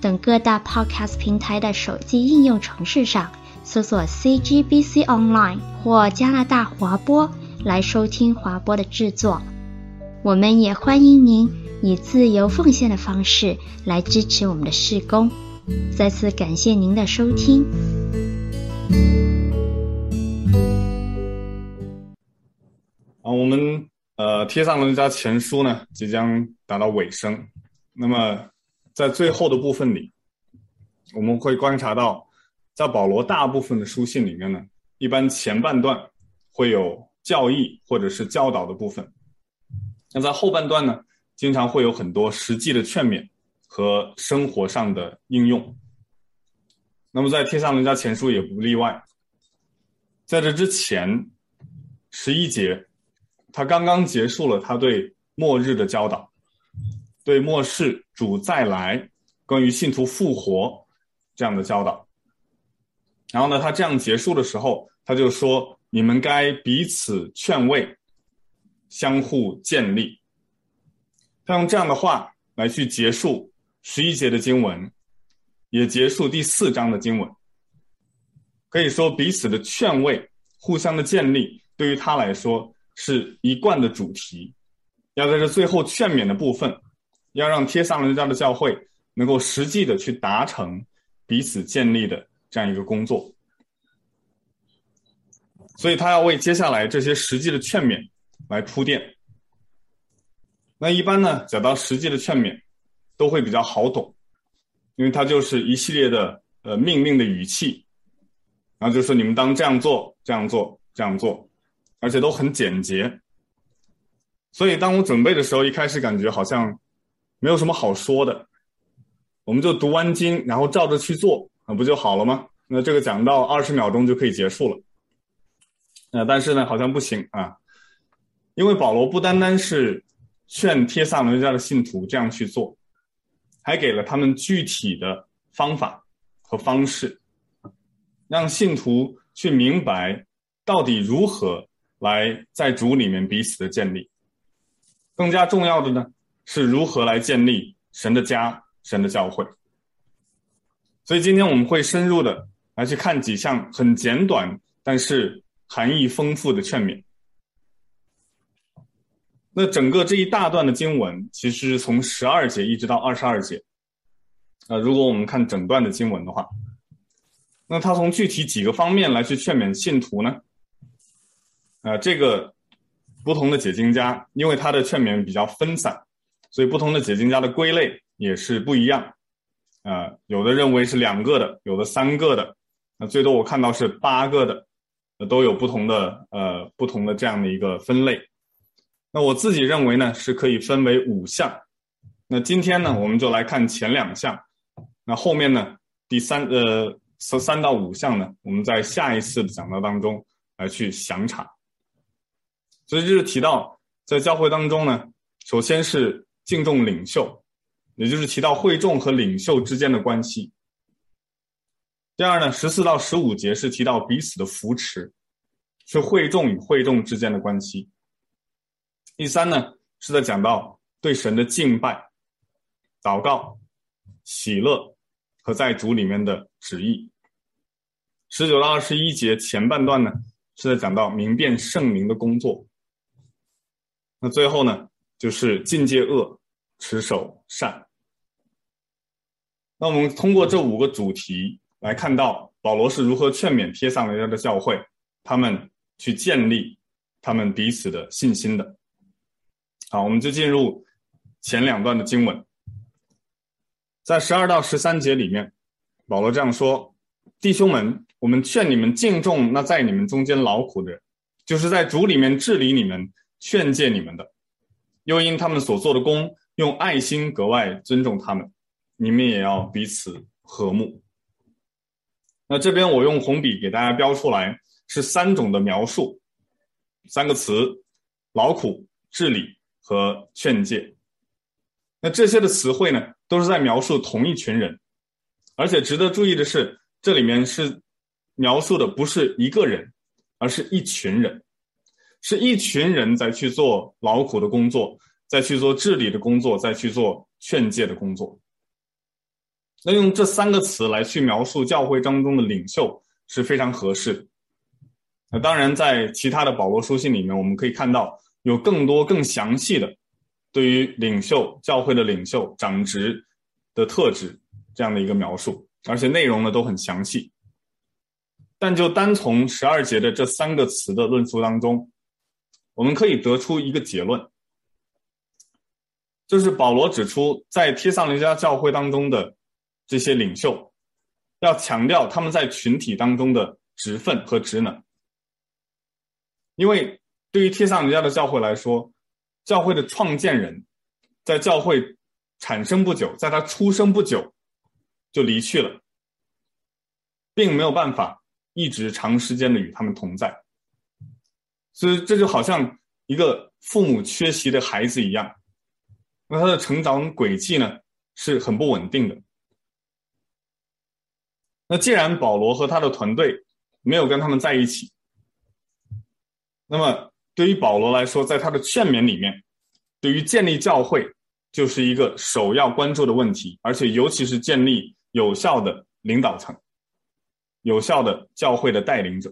等各大 Podcast 平台的手机应用程式上搜索 CGBC Online 或加拿大华播来收听华播的制作。我们也欢迎您以自由奉献的方式来支持我们的事工。再次感谢您的收听。啊，我们。呃，帖撒罗尼迦前书呢，即将达到尾声。那么，在最后的部分里，我们会观察到，在保罗大部分的书信里面呢，一般前半段会有教义或者是教导的部分。那在后半段呢，经常会有很多实际的劝勉和生活上的应用。那么，在天上人家前书也不例外。在这之前，十一节。他刚刚结束了他对末日的教导，对末世主再来、关于信徒复活这样的教导。然后呢，他这样结束的时候，他就说：“你们该彼此劝慰，相互建立。”他用这样的话来去结束十一节的经文，也结束第四章的经文。可以说，彼此的劝慰、互相的建立，对于他来说。是一贯的主题，要在这最后劝勉的部分，要让帖撒罗尼迦的教会能够实际的去达成彼此建立的这样一个工作。所以他要为接下来这些实际的劝勉来铺垫。那一般呢，讲到实际的劝勉，都会比较好懂，因为它就是一系列的呃命令的语气，然后就说你们当这样做，这样做，这样做。而且都很简洁，所以当我准备的时候，一开始感觉好像没有什么好说的，我们就读完经，然后照着去做，那不就好了吗？那这个讲到二十秒钟就可以结束了。呃，但是呢，好像不行啊，因为保罗不单单是劝帖撒罗尼迦的信徒这样去做，还给了他们具体的方法和方式，让信徒去明白到底如何。来在主里面彼此的建立，更加重要的呢，是如何来建立神的家、神的教会。所以今天我们会深入的来去看几项很简短，但是含义丰富的劝勉。那整个这一大段的经文，其实是从十二节一直到二十二节。啊，如果我们看整段的经文的话，那他从具体几个方面来去劝勉信徒呢？呃，这个不同的解经家，因为他的劝勉比较分散，所以不同的解经家的归类也是不一样。啊、呃，有的认为是两个的，有的三个的，那最多我看到是八个的，都有不同的呃不同的这样的一个分类。那我自己认为呢，是可以分为五项。那今天呢，我们就来看前两项。那后面呢，第三呃三到五项呢，我们在下一次的讲道当中来去详查。所以就是提到，在教会当中呢，首先是敬重领袖，也就是提到会众和领袖之间的关系。第二呢，十四到十五节是提到彼此的扶持，是会众与会众之间的关系。第三呢，是在讲到对神的敬拜、祷告、喜乐和在主里面的旨意。十九到二十一节前半段呢，是在讲到明辨圣灵的工作。那最后呢，就是禁戒恶，持守善。那我们通过这五个主题来看到保罗是如何劝勉帖撒罗尼迦的教会，他们去建立他们彼此的信心的。好，我们就进入前两段的经文，在十二到十三节里面，保罗这样说：“弟兄们，我们劝你们敬重那在你们中间劳苦的人，就是在主里面治理你们。”劝诫你们的，又因他们所做的工，用爱心格外尊重他们，你们也要彼此和睦。那这边我用红笔给大家标出来是三种的描述，三个词：劳苦、治理和劝诫。那这些的词汇呢，都是在描述同一群人，而且值得注意的是，这里面是描述的不是一个人，而是一群人，是一群人在去做劳苦的工作，在去做治理的工作，在去做劝诫的工作。那用这三个词来去描述教会当中的领袖是非常合适的。那当然，在其他的保罗书信里面，我们可以看到有更多更详细的。对于领袖、教会的领袖、长职的特质这样的一个描述，而且内容呢都很详细。但就单从十二节的这三个词的论述当中，我们可以得出一个结论，就是保罗指出，在帖撒罗尼迦教会当中的这些领袖，要强调他们在群体当中的职分和职能，因为对于帖撒罗尼迦的教会来说。教会的创建人，在教会产生不久，在他出生不久就离去了，并没有办法一直长时间的与他们同在，所以这就好像一个父母缺席的孩子一样，那他的成长轨迹呢是很不稳定的。那既然保罗和他的团队没有跟他们在一起，那么。对于保罗来说，在他的劝勉里面，对于建立教会就是一个首要关注的问题，而且尤其是建立有效的领导层、有效的教会的带领者。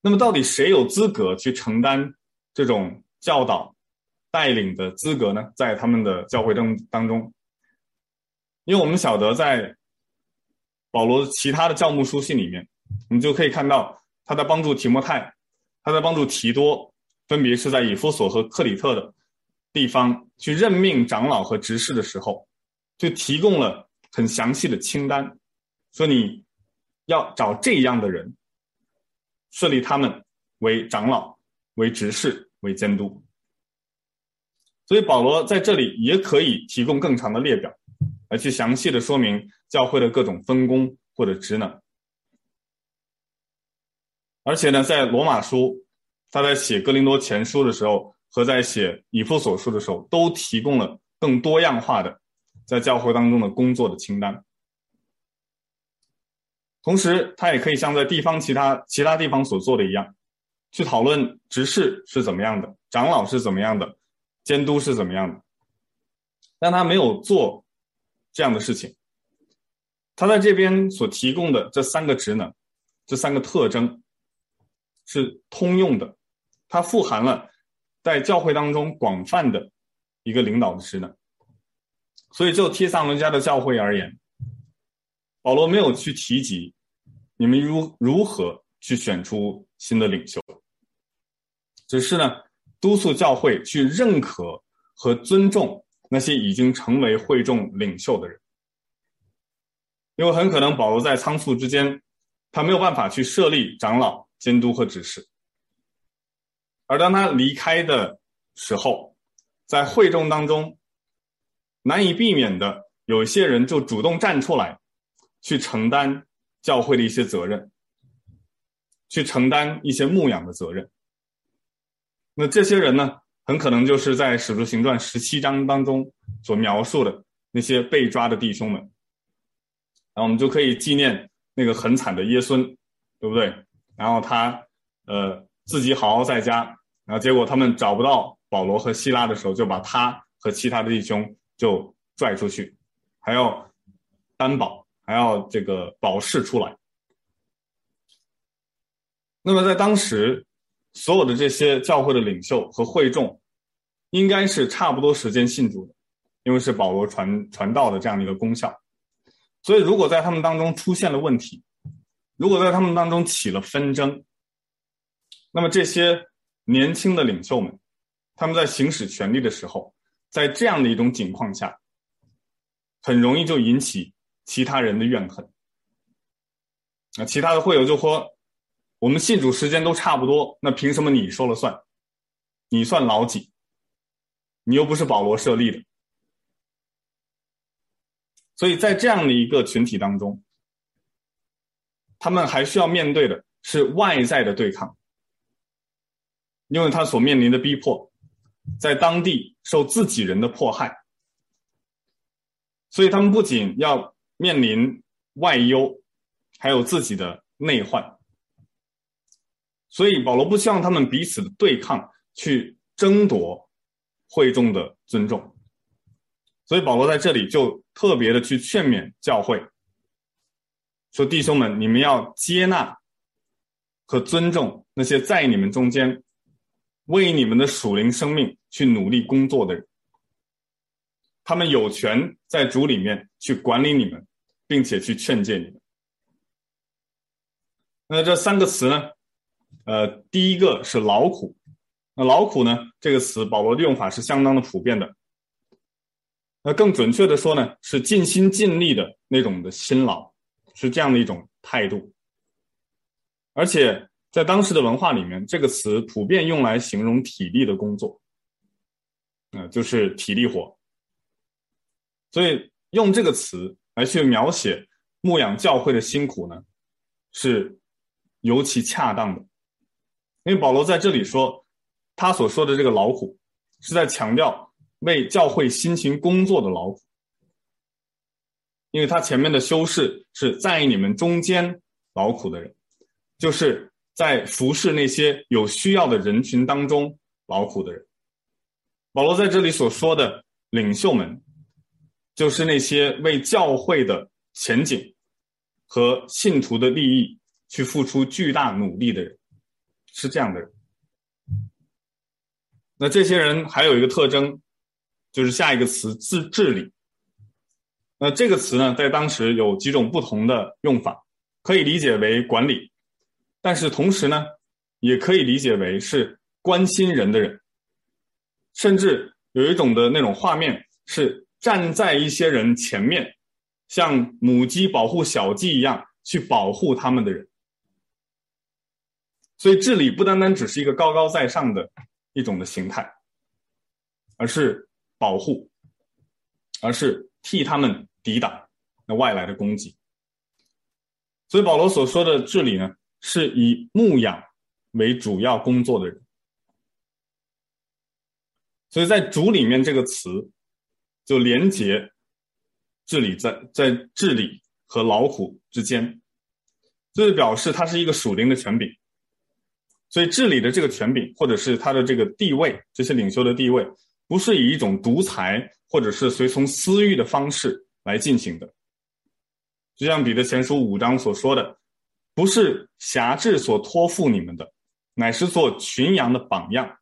那么，到底谁有资格去承担这种教导、带领的资格呢？在他们的教会当当中，因为我们晓得，在保罗其他的教牧书信里面，我们就可以看到他在帮助提摩太。他在帮助提多，分别是在以弗所和克里特的地方去任命长老和执事的时候，就提供了很详细的清单，说你要找这样的人，设立他们为长老、为执事、为监督。所以保罗在这里也可以提供更长的列表，来去详细的说明教会的各种分工或者职能。而且呢，在罗马书，他在写哥林多前书的时候，和在写以弗所书的时候，都提供了更多样化的在教会当中的工作的清单。同时，他也可以像在地方其他其他地方所做的一样，去讨论执事是怎么样的，长老是怎么样的，监督是怎么样的。但他没有做这样的事情。他在这边所提供的这三个职能，这三个特征。是通用的，它富含了在教会当中广泛的一个领导的职能。所以就提撒罗尼迦的教会而言，保罗没有去提及你们如如何去选出新的领袖，只是呢督促教会去认可和尊重那些已经成为会众领袖的人，因为很可能保罗在仓促之间，他没有办法去设立长老。监督和指示，而当他离开的时候，在会众当中，难以避免的有一些人就主动站出来，去承担教会的一些责任，去承担一些牧养的责任。那这些人呢，很可能就是在《使徒行传》十七章当中所描述的那些被抓的弟兄们。然后我们就可以纪念那个很惨的耶孙，对不对？然后他，呃，自己好好在家，然后结果他们找不到保罗和希拉的时候，就把他和其他的弟兄就拽出去，还要担保，还要这个保释出来。那么在当时，所有的这些教会的领袖和会众，应该是差不多时间信主的，因为是保罗传传道的这样的一个功效。所以如果在他们当中出现了问题，如果在他们当中起了纷争，那么这些年轻的领袖们，他们在行使权力的时候，在这样的一种情况下，很容易就引起其他人的怨恨。那其他的会友就说：“我们信主时间都差不多，那凭什么你说了算？你算老几？你又不是保罗设立的。”所以在这样的一个群体当中，他们还需要面对的是外在的对抗，因为他所面临的逼迫，在当地受自己人的迫害，所以他们不仅要面临外忧，还有自己的内患。所以保罗不希望他们彼此对抗，去争夺会众的尊重。所以保罗在这里就特别的去劝勉教会，说：“弟兄们，你们要接纳和尊重那些在你们中间为你们的属灵生命去努力工作的人，他们有权在主里面去管理你们，并且去劝诫你们。”那这三个词呢？呃，第一个是劳苦。那劳苦呢？这个词保罗的用法是相当的普遍的。那更准确的说呢，是尽心尽力的那种的辛劳，是这样的一种态度。而且在当时的文化里面，这个词普遍用来形容体力的工作，呃，就是体力活。所以用这个词来去描写牧养教会的辛苦呢，是尤其恰当的。因为保罗在这里说，他所说的这个劳苦，是在强调。为教会辛勤工作的劳苦，因为他前面的修饰是在你们中间劳苦的人，就是在服侍那些有需要的人群当中劳苦的人。保罗在这里所说的领袖们，就是那些为教会的前景和信徒的利益去付出巨大努力的人，是这样的人。那这些人还有一个特征。就是下一个词自治理，那这个词呢，在当时有几种不同的用法，可以理解为管理，但是同时呢，也可以理解为是关心人的人，甚至有一种的那种画面是站在一些人前面，像母鸡保护小鸡一样去保护他们的人。所以治理不单单只是一个高高在上的一种的形态，而是。保护，而是替他们抵挡那外来的攻击。所以保罗所说的治理呢，是以牧养为主要工作的人。所以在主里面这个词就连接治理在在治理和老虎之间，这就表示他是一个属灵的权柄。所以治理的这个权柄，或者是他的这个地位，这些领袖的地位。不是以一种独裁或者是随从私欲的方式来进行的，就像彼得前书五章所说的，不是辖制所托付你们的，乃是做群羊的榜样。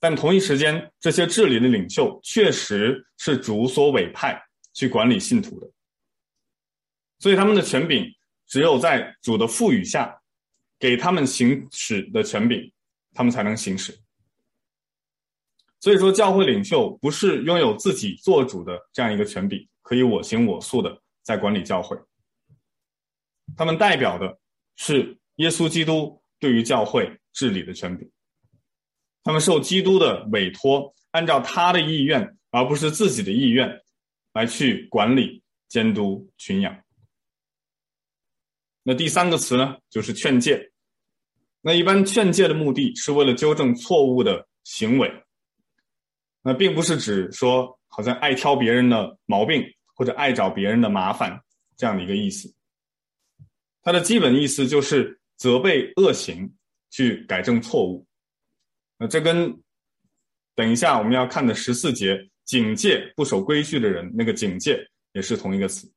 但同一时间，这些治理的领袖确实是主所委派去管理信徒的，所以他们的权柄只有在主的赋予下，给他们行使的权柄，他们才能行使。所以说，教会领袖不是拥有自己做主的这样一个权柄，可以我行我素的在管理教会。他们代表的是耶稣基督对于教会治理的权柄。他们受基督的委托，按照他的意愿，而不是自己的意愿，来去管理、监督群羊。那第三个词呢，就是劝诫。那一般劝诫的目的是为了纠正错误的行为。那并不是指说好像爱挑别人的毛病或者爱找别人的麻烦这样的一个意思。它的基本意思就是责备恶行，去改正错误。那这跟等一下我们要看的十四节警戒不守规矩的人，那个警戒也是同一个词。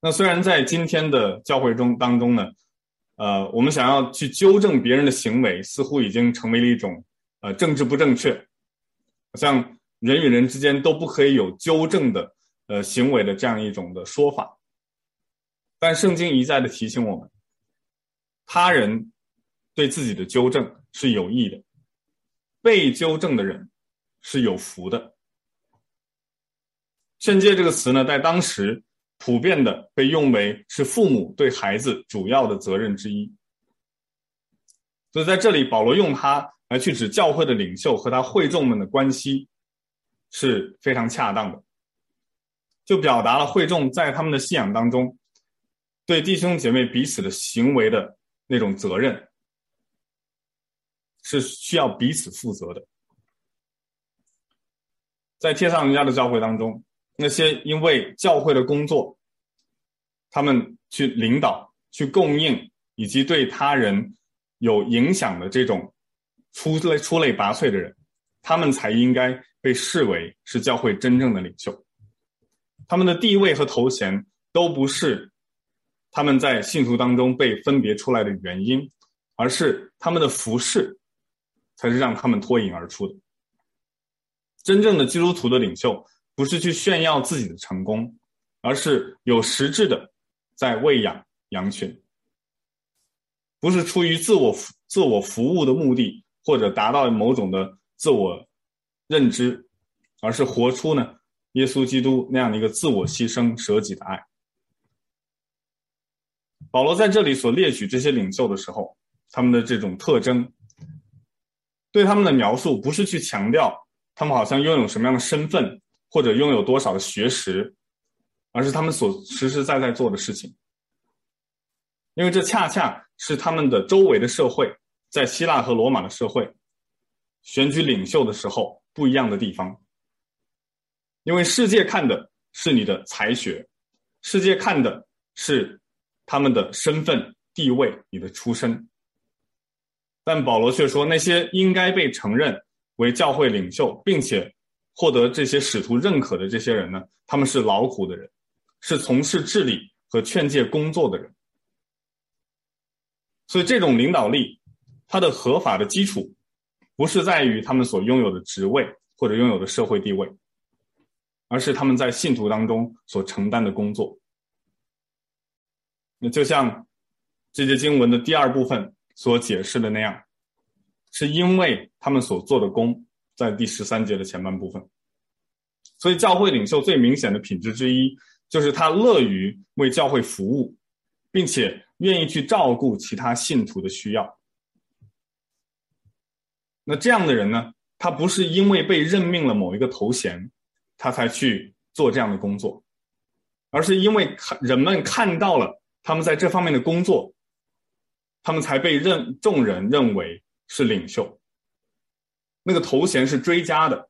那虽然在今天的教会中当中呢，呃，我们想要去纠正别人的行为，似乎已经成为了一种。呃，政治不正确，好像人与人之间都不可以有纠正的呃行为的这样一种的说法。但圣经一再的提醒我们，他人对自己的纠正是有益的，被纠正的人是有福的。劝诫这个词呢，在当时普遍的被用为是父母对孩子主要的责任之一。所以在这里，保罗用它。来去指教会的领袖和他会众们的关系，是非常恰当的，就表达了会众在他们的信仰当中对弟兄姐妹彼此的行为的那种责任，是需要彼此负责的。在天上人家的教会当中，那些因为教会的工作，他们去领导、去供应以及对他人有影响的这种出类出类拔萃的人，他们才应该被视为是教会真正的领袖。他们的地位和头衔都不是他们在信徒当中被分别出来的原因，而是他们的服饰才是让他们脱颖而出的。真正的基督徒的领袖，不是去炫耀自己的成功，而是有实质的在喂养羊群，不是出于自我自我服务的目的，或者达到某种的自我认知，而是活出呢耶稣基督那样的一个自我牺牲舍己的爱。保罗在这里所列举这些领袖的时候，他们的这种特征，对他们的描述，不是去强调。他们好像拥有什么样的身份，或者拥有多少的学识，而是他们所实实在在做的事情。因为这恰恰是他们的周围的社会，在希腊和罗马的社会，选举领袖的时候不一样的地方。因为世界看的是你的才学，世界看的是他们的身份地位、你的出身，但保罗却说，那些应该被承认。为教会领袖，并且获得这些使徒认可的这些人呢，他们是劳苦的人，是从事治理和劝诫工作的人。所以，这种领导力，它的合法的基础，不是在于他们所拥有的职位或者拥有的社会地位，而是他们在信徒当中所承担的工作。那就像这节经文的第二部分所解释的那样。是因为他们所做的工，在第十三节的前半部分，所以教会领袖最明显的品质之一，就是他乐于为教会服务，并且愿意去照顾其他信徒的需要。那这样的人呢，他不是因为被任命了某一个头衔，他才去做这样的工作，而是因为看人们看到了他们在这方面的工作，他们才被认众人认为。是领袖，那个头衔是追加的，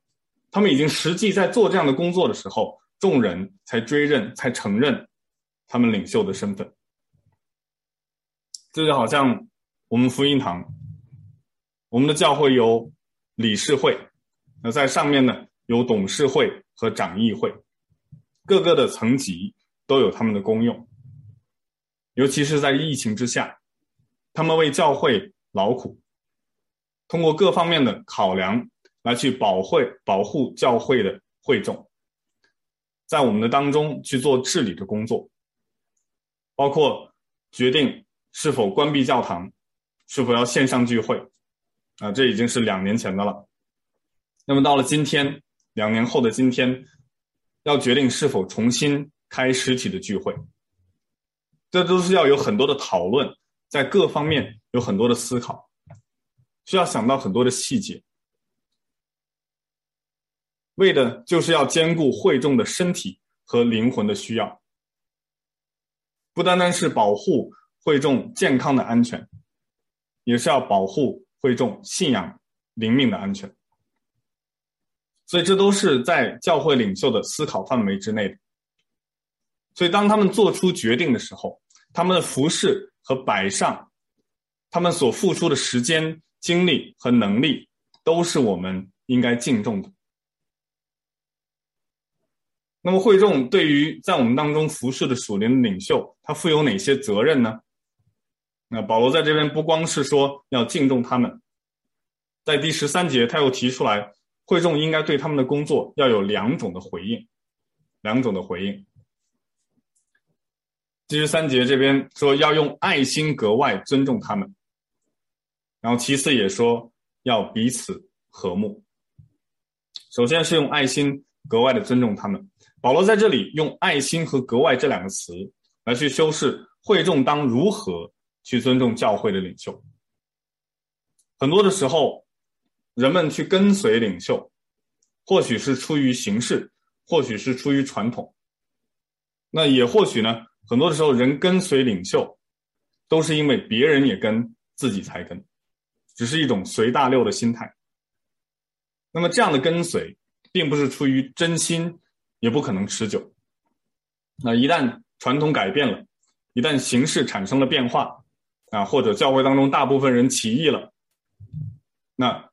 他们已经实际在做这样的工作的时候，众人才追认、才承认他们领袖的身份。这就好像我们福音堂，我们的教会有理事会，那在上面呢有董事会和长议会，各个的层级都有他们的功用，尤其是在疫情之下，他们为教会劳苦。通过各方面的考量来去保会保护教会的会众，在我们的当中去做治理的工作，包括决定是否关闭教堂，是否要线上聚会，啊，这已经是两年前的了。那么到了今天，两年后的今天，要决定是否重新开实体的聚会，这都是要有很多的讨论，在各方面有很多的思考。需要想到很多的细节，为的就是要兼顾会众的身体和灵魂的需要，不单单是保护会众健康的安全，也是要保护会众信仰灵命的安全。所以这都是在教会领袖的思考范围之内的。所以当他们做出决定的时候，他们的服饰和摆上，他们所付出的时间。精力和能力都是我们应该敬重的。那么，会众对于在我们当中服侍的属灵领袖，他负有哪些责任呢？那保罗在这边不光是说要敬重他们，在第十三节他又提出来，会众应该对他们的工作要有两种的回应，两种的回应。第十三节这边说要用爱心格外尊重他们。然后其次也说要彼此和睦。首先是用爱心格外的尊重他们。保罗在这里用爱心和格外这两个词来去修饰会众当如何去尊重教会的领袖。很多的时候，人们去跟随领袖，或许是出于形式，或许是出于传统。那也或许呢，很多的时候人跟随领袖，都是因为别人也跟，自己才跟，只是一种随大流的心态。那么这样的跟随，并不是出于真心，也不可能持久。那一旦传统改变了，一旦形式产生了变化，啊，或者教会当中大部分人起义了，那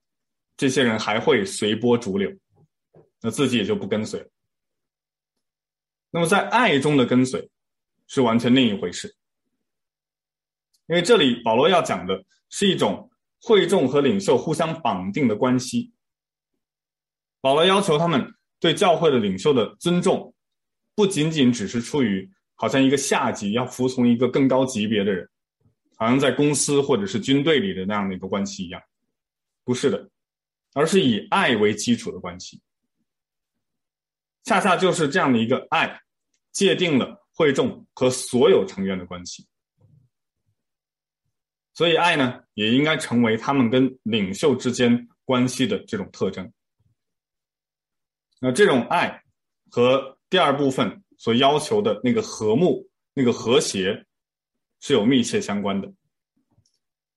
这些人还会随波逐流，那自己也就不跟随了。那么在爱中的跟随，是完全另一回事。因为这里保罗要讲的是一种会众和领袖互相绑定的关系。保罗要求他们对教会的领袖的尊重，不仅仅只是出于好像一个下级要服从一个更高级别的人，好像在公司或者是军队里的那样的一个关系一样，不是的，而是以爱为基础的关系。恰恰就是这样的一个爱，界定了会众和所有成员的关系。所以，爱呢，也应该成为他们跟领袖之间关系的这种特征。那这种爱和第二部分所要求的那个和睦、那个和谐是有密切相关的。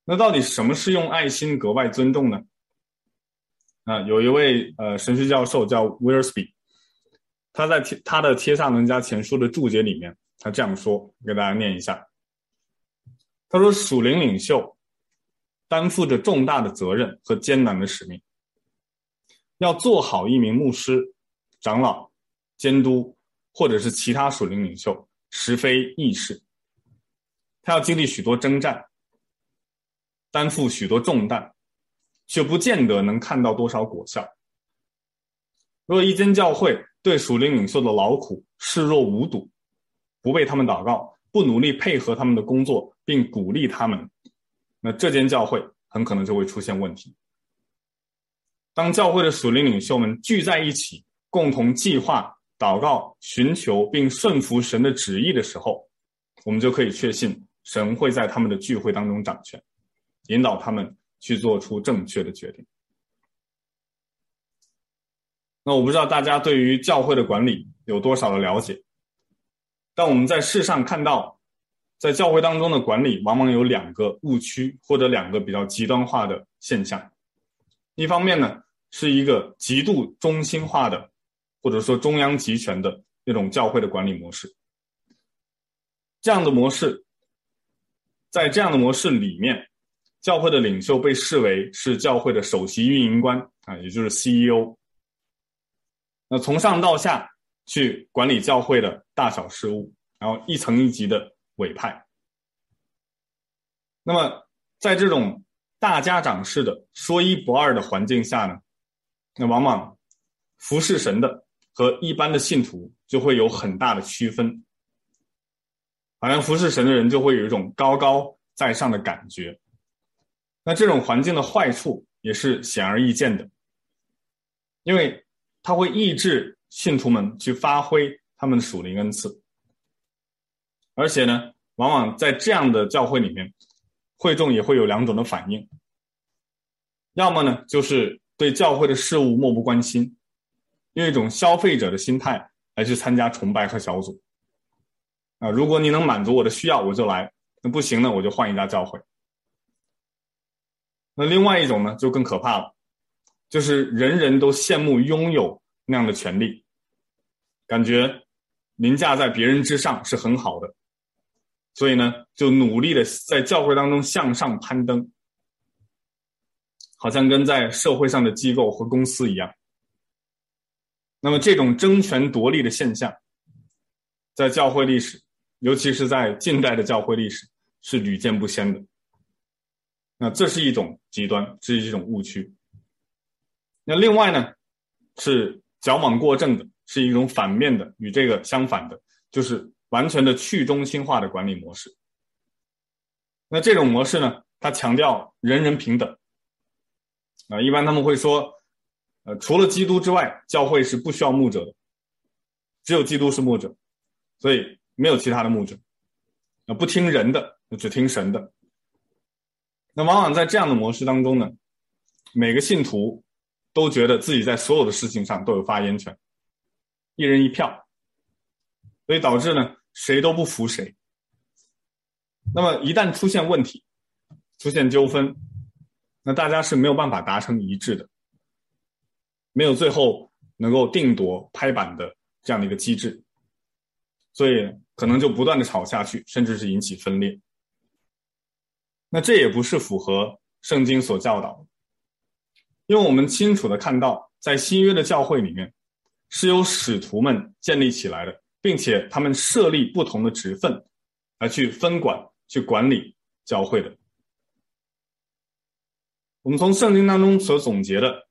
那到底什么是用爱心格外尊重呢？啊，有一位呃神学教授叫 Wiersbe，他在他的《帖撒罗尼迦前书》的注解里面，他这样说，给大家念一下。他说：“属灵领袖担负着重大的责任和艰难的使命，要做好一名牧师、长老、监督，或者是其他属灵领袖，实非易事。他要经历许多征战，担负许多重担，却不见得能看到多少果效。若一间教会对属灵领袖的劳苦视若无睹，不为他们祷告，不努力配合他们的工作，并鼓励他们，那这间教会很可能就会出现问题。当教会的属灵领袖们聚在一起，共同计划、祷告、寻求并顺服神的旨意的时候，我们就可以确信神会在他们的聚会当中掌权，引导他们去做出正确的决定。那我不知道大家对于教会的管理有多少的了解，但我们在世上看到。在教会当中的管理，往往有两个误区或者两个比较极端化的现象。一方面呢，是一个极度中心化的，或者说中央集权的那种教会的管理模式。这样的模式，在这样的模式里面，教会的领袖被视为是教会的首席运营官啊，也就是 CEO。那从上到下去管理教会的大小事务，然后一层一级的。委派。那么，在这种大家长式的说一不二的环境下呢，那往往服侍神的和一般的信徒就会有很大的区分。好像服侍神的人就会有一种高高在上的感觉。那这种环境的坏处也是显而易见的，因为它会抑制信徒们去发挥他们的属灵恩赐。而且呢，往往在这样的教会里面，会众也会有两种的反应。要么呢，就是对教会的事物漠不关心，用一种消费者的心态来去参加崇拜和小组。啊，如果你能满足我的需要，我就来；那不行呢，我就换一家教会。那另外一种呢，就更可怕了，就是人人都羡慕拥有那样的权利，感觉凌驾在别人之上是很好的。所以呢，就努力的在教会当中向上攀登，好像跟在社会上的机构和公司一样。那么这种争权夺利的现象，在教会历史，尤其是在近代的教会历史，是屡见不鲜的。那这是一种极端，这是一种误区。那另外呢，是矫枉过正的，是一种反面的，与这个相反的，就是。完全的去中心化的管理模式。那这种模式呢，它强调人人平等。啊，一般他们会说，呃，除了基督之外，教会是不需要牧者的，只有基督是牧者，所以没有其他的牧者。不听人的，只听神的。那往往在这样的模式当中呢，每个信徒都觉得自己在所有的事情上都有发言权，一人一票，所以导致呢，谁都不服谁。那么一旦出现问题，出现纠纷，那大家是没有办法达成一致的，没有最后能够定夺拍板的这样的一个机制，所以可能就不断的吵下去，甚至是引起分裂。那这也不是符合圣经所教导的，因为我们清楚的看到，在新约的教会里面，是由使徒们建立起来的，并且他们设立不同的职分，来去分管、去管理教会的。我们从圣经当中所总结的，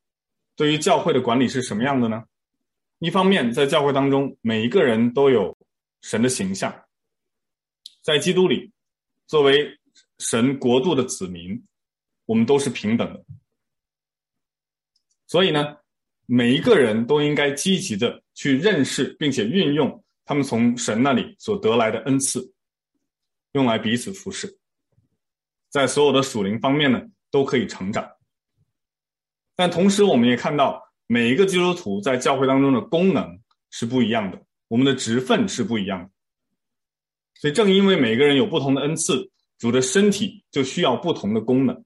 对于教会的管理是什么样的呢？一方面，在教会当中，每一个人都有神的形象，在基督里，作为。神国度的子民，我们都是平等的。所以呢，每一个人都应该积极的去认识并且运用他们从神那里所得来的恩赐，用来彼此服侍，在所有的属灵方面呢，都可以成长。但同时，我们也看到每一个基督徒在教会当中的功能是不一样的，我们的职分是不一样的。所以，正因为每个人有不同的恩赐。主的身体就需要不同的功能。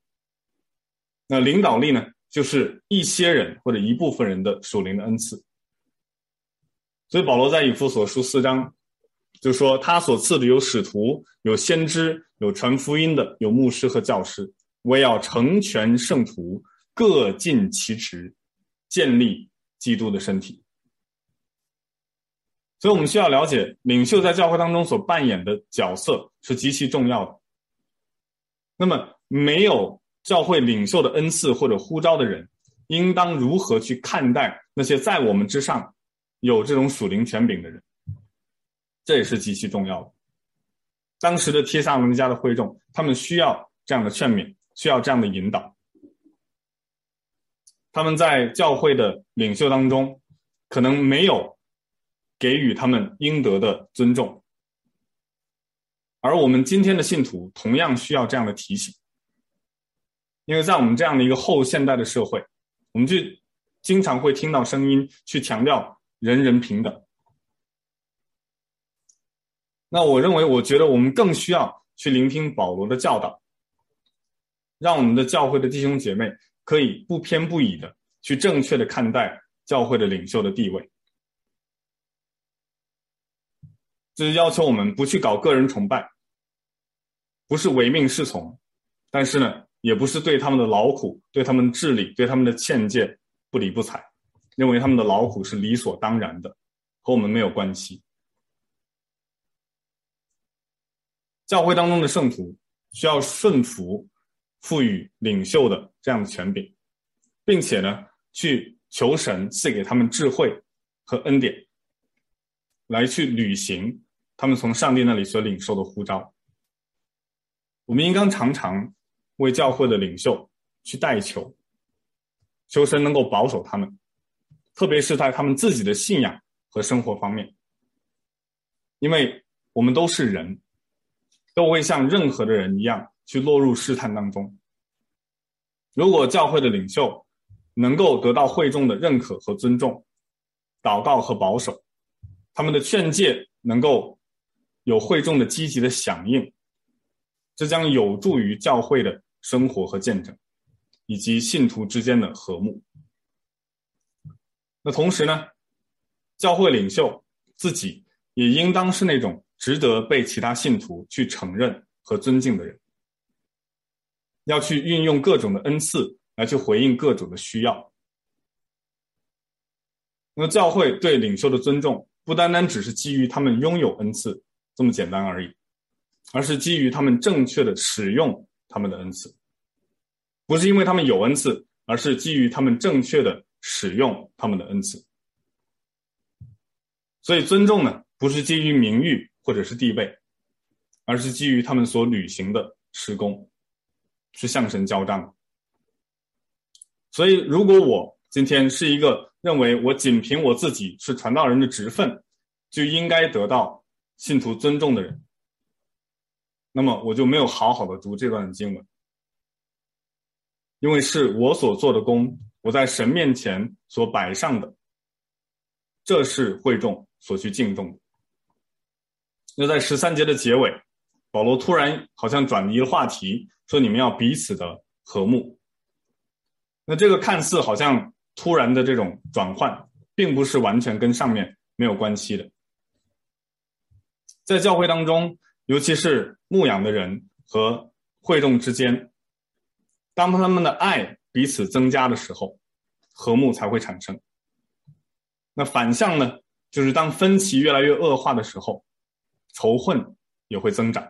那领导力呢，就是一些人或者一部分人的属灵的恩赐。所以保罗在以弗所书四章就说，他所赐的有使徒、有先知、有传福音的、有牧师和教师，为要成全圣徒，各尽其职，建立基督的身体。所以我们需要了解，领袖在教会当中所扮演的角色是极其重要的。那么，没有教会领袖的恩赐或者呼召的人，应当如何去看待那些在我们之上有这种属灵权柄的人？这也是极其重要的。当时的帖撒罗尼迦的会众，他们需要这样的劝勉，需要这样的引导。他们在教会的领袖当中，可能没有给予他们应得的尊重。而我们今天的信徒同样需要这样的提醒，因为在我们这样的一个后现代的社会，我们就经常会听到声音去强调人人平等。那我认为，我觉得我们更需要去聆听保罗的教导，让我们的教会的弟兄姐妹可以不偏不倚的去正确的看待教会的领袖的地位。这是要求我们不去搞个人崇拜，不是唯命是从，但是呢，也不是对他们的劳苦、对他们治理、对他们的劝诫不理不睬，认为他们的劳苦是理所当然的，和我们没有关系。教会当中的圣徒需要顺服赋予领袖的这样的权柄，并且呢，去求神赐给他们智慧和恩典。来去履行他们从上帝那里所领受的呼召。我们应当常常为教会的领袖去代求，求神能够保守他们，特别是在他们自己的信仰和生活方面，因为我们都是人，都会像任何的人一样去落入试探当中。如果教会的领袖能够得到会众的认可和尊重，祷告和保守。他们的劝诫能够有会众的积极的响应，这将有助于教会的生活和见证，以及信徒之间的和睦。那同时呢，教会领袖自己也应当是那种值得被其他信徒去承认和尊敬的人，要去运用各种的恩赐来去回应各种的需要。那教会对领袖的尊重。不单单只是基于他们拥有恩赐这么简单而已，而是基于他们正确的使用他们的恩赐，不是因为他们有恩赐，而是基于他们正确的使用他们的恩赐。所以尊重呢，不是基于名誉或者是地位，而是基于他们所履行的施工，是向神交账。所以，如果我今天是一个。认为我仅凭我自己是传道人的职分，就应该得到信徒尊重的人，那么我就没有好好的读这段经文，因为是我所做的工我在神面前所摆上的，这是会众所去敬重的。那在十三节的结尾，保罗突然好像转移了话题，说你们要彼此的和睦。那这个看似好像突然的这种转换，并不是完全跟上面没有关系的。在教会当中，尤其是牧养的人和会众之间，当他们的爱彼此增加的时候，和睦才会产生。那反向呢，就是当分歧越来越恶化的时候，仇恨也会增长。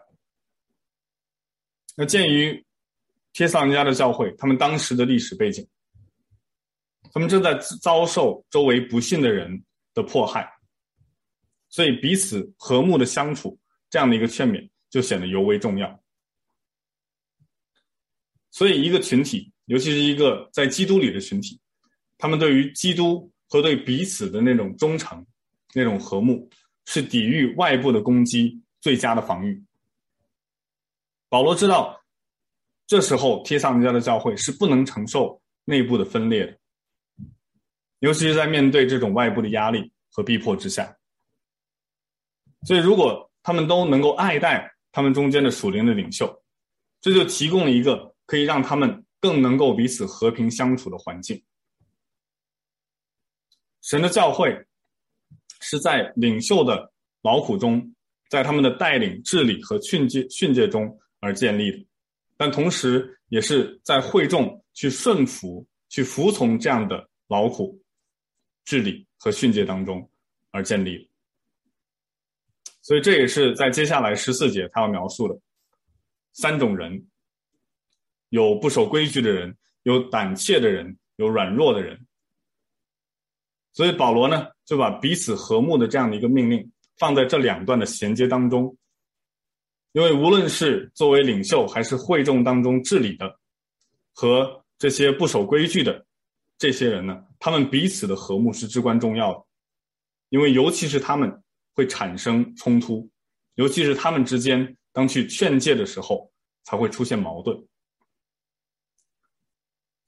那鉴于帖撒尼迦的教会，他们当时的历史背景，他们正在遭受周围不信的人的迫害。所以彼此和睦的相处，这样的一个劝勉就显得尤为重要。所以一个群体，尤其是一个在基督里的群体，他们对于基督和对彼此的那种忠诚、那种和睦，是抵御外部的攻击最佳的防御。保罗知道，这时候帖撒尼迦的教会是不能承受内部的分裂的，尤其是在面对这种外部的压力和逼迫之下。所以，如果他们都能够爱戴他们中间的属灵的领袖，这就提供了一个可以让他们更能够彼此和平相处的环境。神的教会是在领袖的劳苦中，在他们的带领、治理和训诫训诫中而建立的，但同时也是在会众去顺服、去服从这样的劳苦、治理和训诫当中而建立的。所以这也是在接下来十四节他要描述的三种人：有不守规矩的人，有胆怯的人，有软弱的人。所以保罗呢，就把彼此和睦的这样的一个命令放在这两段的衔接当中，因为无论是作为领袖还是会众当中治理的，和这些不守规矩的这些人呢，他们彼此的和睦是至关重要的，因为尤其是他们。会产生冲突，尤其是他们之间当去劝诫的时候，才会出现矛盾。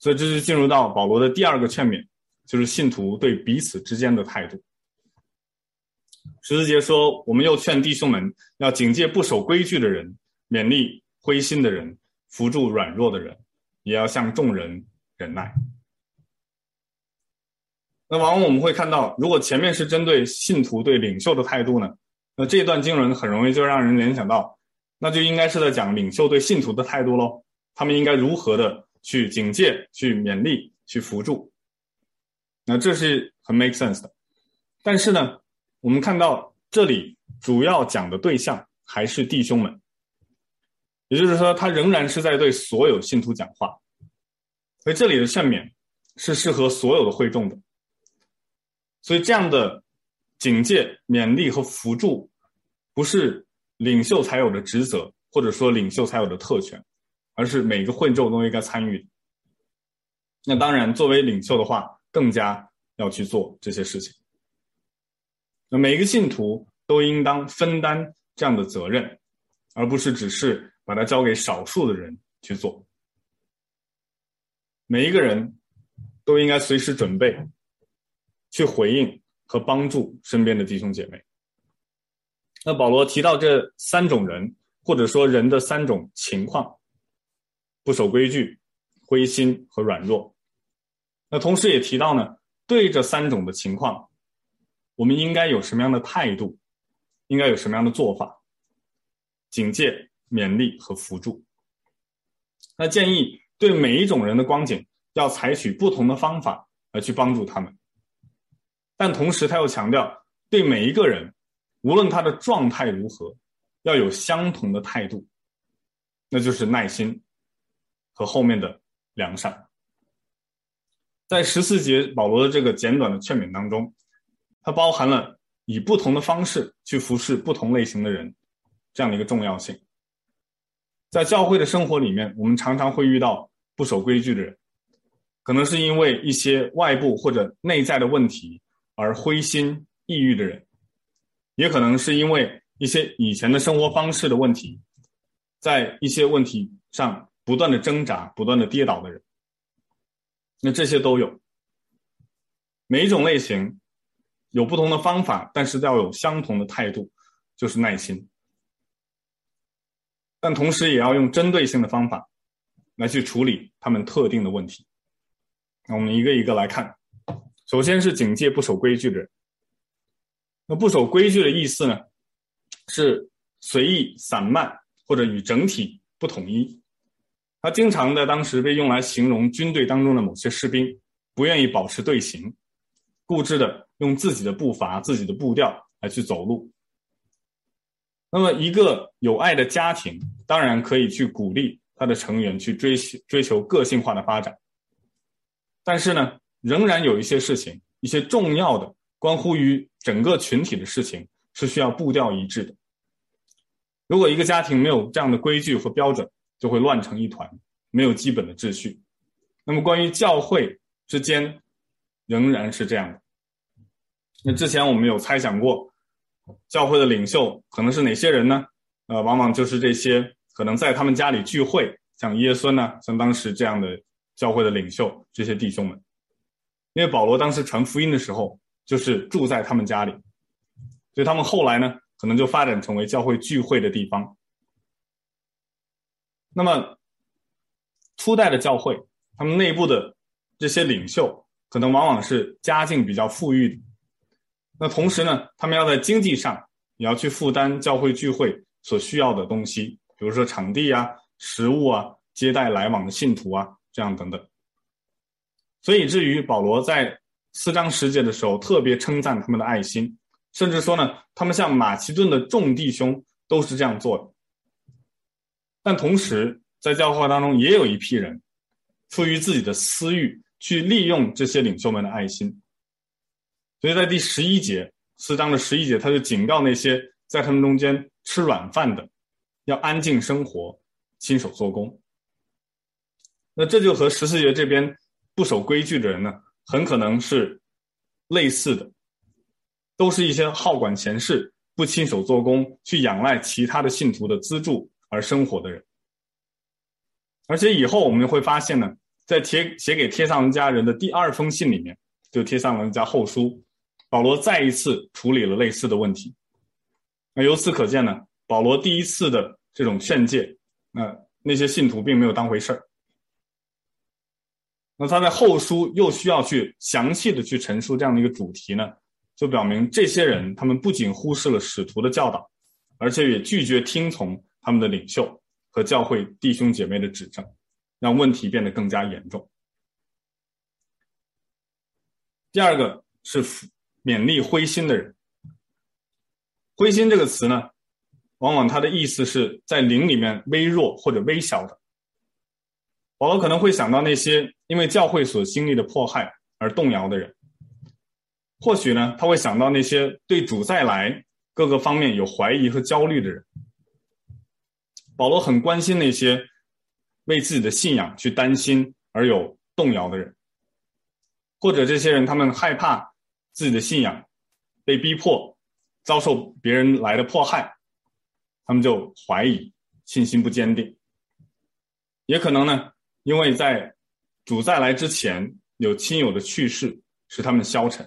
所以，这就进入到保罗的第二个劝勉，就是信徒对彼此之间的态度。十四节说：“我们又劝弟兄们要警戒不守规矩的人，勉励灰心的人，扶助软弱的人，也要向众人忍耐。”那往往我们会看到，如果前面是针对信徒对领袖的态度呢，那这段经文很容易就让人联想到，那就应该是在讲领袖对信徒的态度喽。他们应该如何的去警戒、去勉励、去扶助？那这是很 make sense 的。但是呢，我们看到这里主要讲的对象还是弟兄们，也就是说，他仍然是在对所有信徒讲话。所以这里的劝勉是适合所有的会众的。所以，这样的警戒、勉励和扶助，不是领袖才有的职责，或者说领袖才有的特权，而是每个会众都应该参与。那当然，作为领袖的话，更加要去做这些事情。那每一个信徒都应当分担这样的责任，而不是只是把它交给少数的人去做。每一个人都应该随时准备。去回应和帮助身边的弟兄姐妹。那保罗提到这三种人，或者说人的三种情况：不守规矩、灰心和软弱。那同时也提到呢，对这三种的情况，我们应该有什么样的态度？应该有什么样的做法？警戒、勉励和扶助。那建议对每一种人的光景，要采取不同的方法来去帮助他们。但同时，他又强调，对每一个人，无论他的状态如何，要有相同的态度，那就是耐心和后面的良善。在十四节保罗的这个简短的劝勉当中，它包含了以不同的方式去服侍不同类型的人这样的一个重要性。在教会的生活里面，我们常常会遇到不守规矩的人，可能是因为一些外部或者内在的问题。而灰心抑郁的人，也可能是因为一些以前的生活方式的问题，在一些问题上不断的挣扎、不断的跌倒的人。那这些都有。每一种类型有不同的方法，但是要有相同的态度，就是耐心。但同时也要用针对性的方法来去处理他们特定的问题。那我们一个一个来看，首先是警戒不守规矩的人。那不守规矩的意思呢，是随意散漫或者与整体不统一。他经常在当时被用来形容军队当中的某些士兵，不愿意保持队形。固执的用自己的步伐、自己的步调来去走路。那么，一个有爱的家庭当然可以去鼓励他的成员去追求追求个性化的发展，但是呢，仍然有一些事情，一些重要的、关乎于整个群体的事情是需要步调一致的。如果一个家庭没有这样的规矩和标准，就会乱成一团，没有基本的秩序。那么，关于教会之间，仍然是这样的。那之前我们有猜想过，教会的领袖可能是哪些人呢？呃，往往就是这些可能在他们家里聚会，像耶稣呢，像当时这样的教会的领袖，这些弟兄们。因为保罗当时传福音的时候，就是住在他们家里，所以他们后来呢，可能就发展成为教会聚会的地方。那么，初代的教会，他们内部的这些领袖。可能往往是家境比较富裕的，那同时呢，他们要在经济上也要去负担教会聚会所需要的东西，比如说场地啊、食物啊、接待来往的信徒啊，这样等等。所以以至于保罗在四章十节的时候特别称赞他们的爱心，甚至说呢，他们像马其顿的众弟兄都是这样做的。但同时，在教会当中也有一批人，出于自己的私欲。去利用这些领袖们的爱心，所以在第十一节，四章的十一节，他就警告那些在他们中间吃软饭的，要安静生活，亲手做工。那这就和十四节这边不守规矩的人呢，很可能是类似的，都是一些好管闲事、不亲手做工、去仰赖其他的信徒的资助而生活的人。而且以后我们会发现呢。在帖写给帖撒罗尼迦人的第二封信里面，就帖撒罗尼迦后书，保罗再一次处理了类似的问题。那由此可见呢，保罗第一次的这种劝诫，那那些信徒并没有当回事儿。那他在后书又需要去详细的去陈述这样的一个主题呢，就表明这些人他们不仅忽视了使徒的教导，而且也拒绝听从他们的领袖和教会弟兄姐妹的指正。让问题变得更加严重。第二个是勉励灰心的人。灰心这个词呢，往往它的意思是在灵里面微弱或者微小的。保罗可能会想到那些因为教会所经历的迫害而动摇的人，或许呢，他会想到那些对主再来各个方面有怀疑和焦虑的人。保罗很关心那些。为自己的信仰去担心而有动摇的人，或者这些人他们害怕自己的信仰被逼迫，遭受别人来的迫害，他们就怀疑，信心不坚定。也可能呢，因为在主再来之前有亲友的去世，使他们消沉。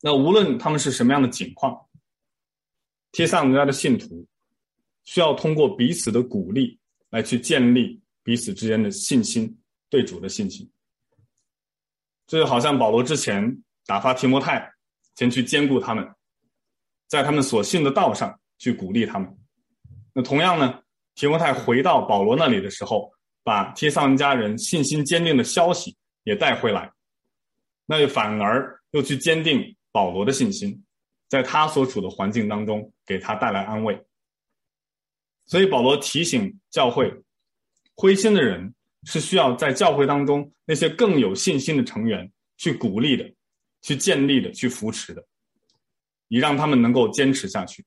那无论他们是什么样的境况，帖撒罗尼迦的信徒需要通过彼此的鼓励。来去建立彼此之间的信心，对主的信心。这就好像保罗之前打发提摩太前去兼顾他们，在他们所信的道上去鼓励他们。那同样呢，提摩太回到保罗那里的时候，把帖撒罗尼迦人信心坚定的消息也带回来，那就反而又去坚定保罗的信心，在他所处的环境当中给他带来安慰。所以保罗提醒教会，灰心的人是需要在教会当中那些更有信心的成员去鼓励的、去建立的、去扶持的，以让他们能够坚持下去。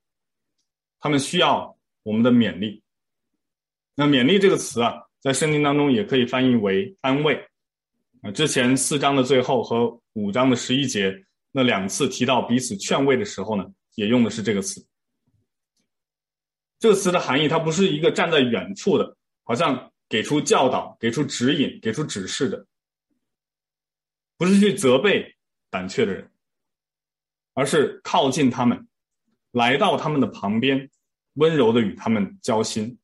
他们需要我们的勉励。那“勉励”这个词啊，在圣经当中也可以翻译为安慰。啊，之前四章的最后和五章的十一节那两次提到彼此劝慰的时候呢，也用的是这个词。这个词的含义，它不是一个站在远处的，好像给出教导、给出指引、给出指示的，不是去责备胆怯的人，而是靠近他们，来到他们的旁边，温柔的与他们交心。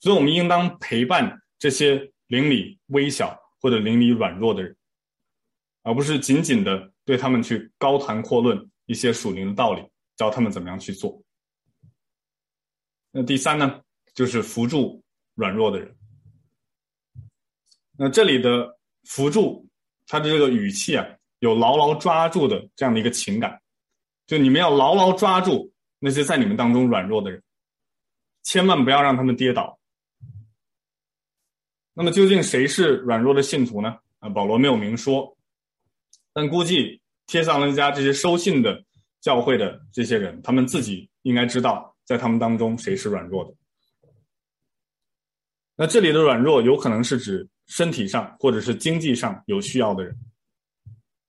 所以，我们应当陪伴这些邻里微小或者邻里软弱的人，而不是仅仅的对他们去高谈阔论一些属灵的道理，教他们怎么样去做。那第三呢，就是扶助软弱的人。那这里的扶助，他的这个语气啊，有牢牢抓住的这样的一个情感，就你们要牢牢抓住那些在你们当中软弱的人，千万不要让他们跌倒。那么究竟谁是软弱的信徒呢？啊，保罗没有明说，但估计帖撒罗尼迦这些收信的教会的这些人，他们自己应该知道。在他们当中，谁是软弱的？那这里的软弱有可能是指身体上或者是经济上有需要的人。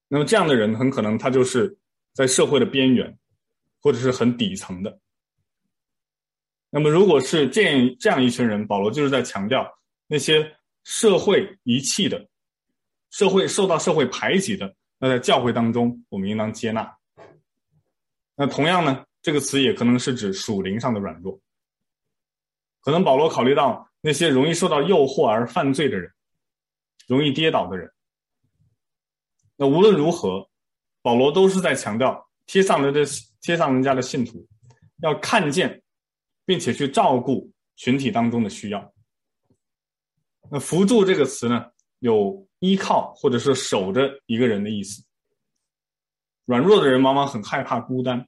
那么这样的人很可能他就是在社会的边缘，或者是很底层的。那么如果是这样这样一群人，保罗就是在强调那些社会遗弃的、社会受到社会排挤的，那在教会当中，我们应当接纳。那同样呢？这个词也可能是指属灵上的软弱，可能保罗考虑到那些容易受到诱惑而犯罪的人，容易跌倒的人。那无论如何，保罗都是在强调贴上人的贴上人家的信徒要看见，并且去照顾群体当中的需要。那扶助这个词呢，有依靠或者是守着一个人的意思。软弱的人往往很害怕孤单。